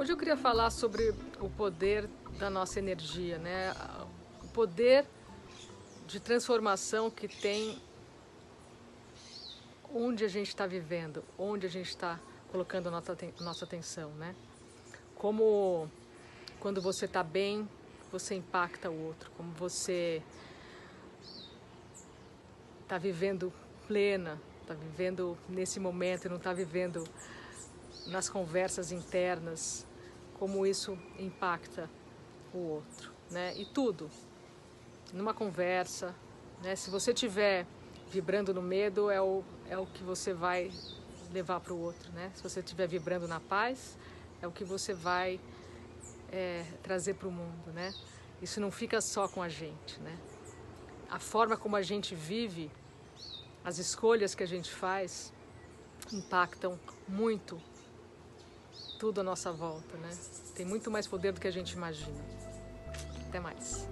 Hoje eu queria falar sobre o poder da nossa energia, né? O poder de transformação que tem onde a gente está vivendo, onde a gente está colocando a nossa, nossa atenção, né? Como quando você está bem, você impacta o outro, como você está vivendo plena, está vivendo nesse momento e não está vivendo nas conversas internas, como isso impacta o outro, né? E tudo, numa conversa, né? Se você tiver vibrando no medo, é o, é o que você vai levar para o outro, né? Se você estiver vibrando na paz, é o que você vai é, trazer para o mundo, né? Isso não fica só com a gente, né? A forma como a gente vive, as escolhas que a gente faz, impactam muito tudo à nossa volta, né? Tem muito mais poder do que a gente imagina. Até mais.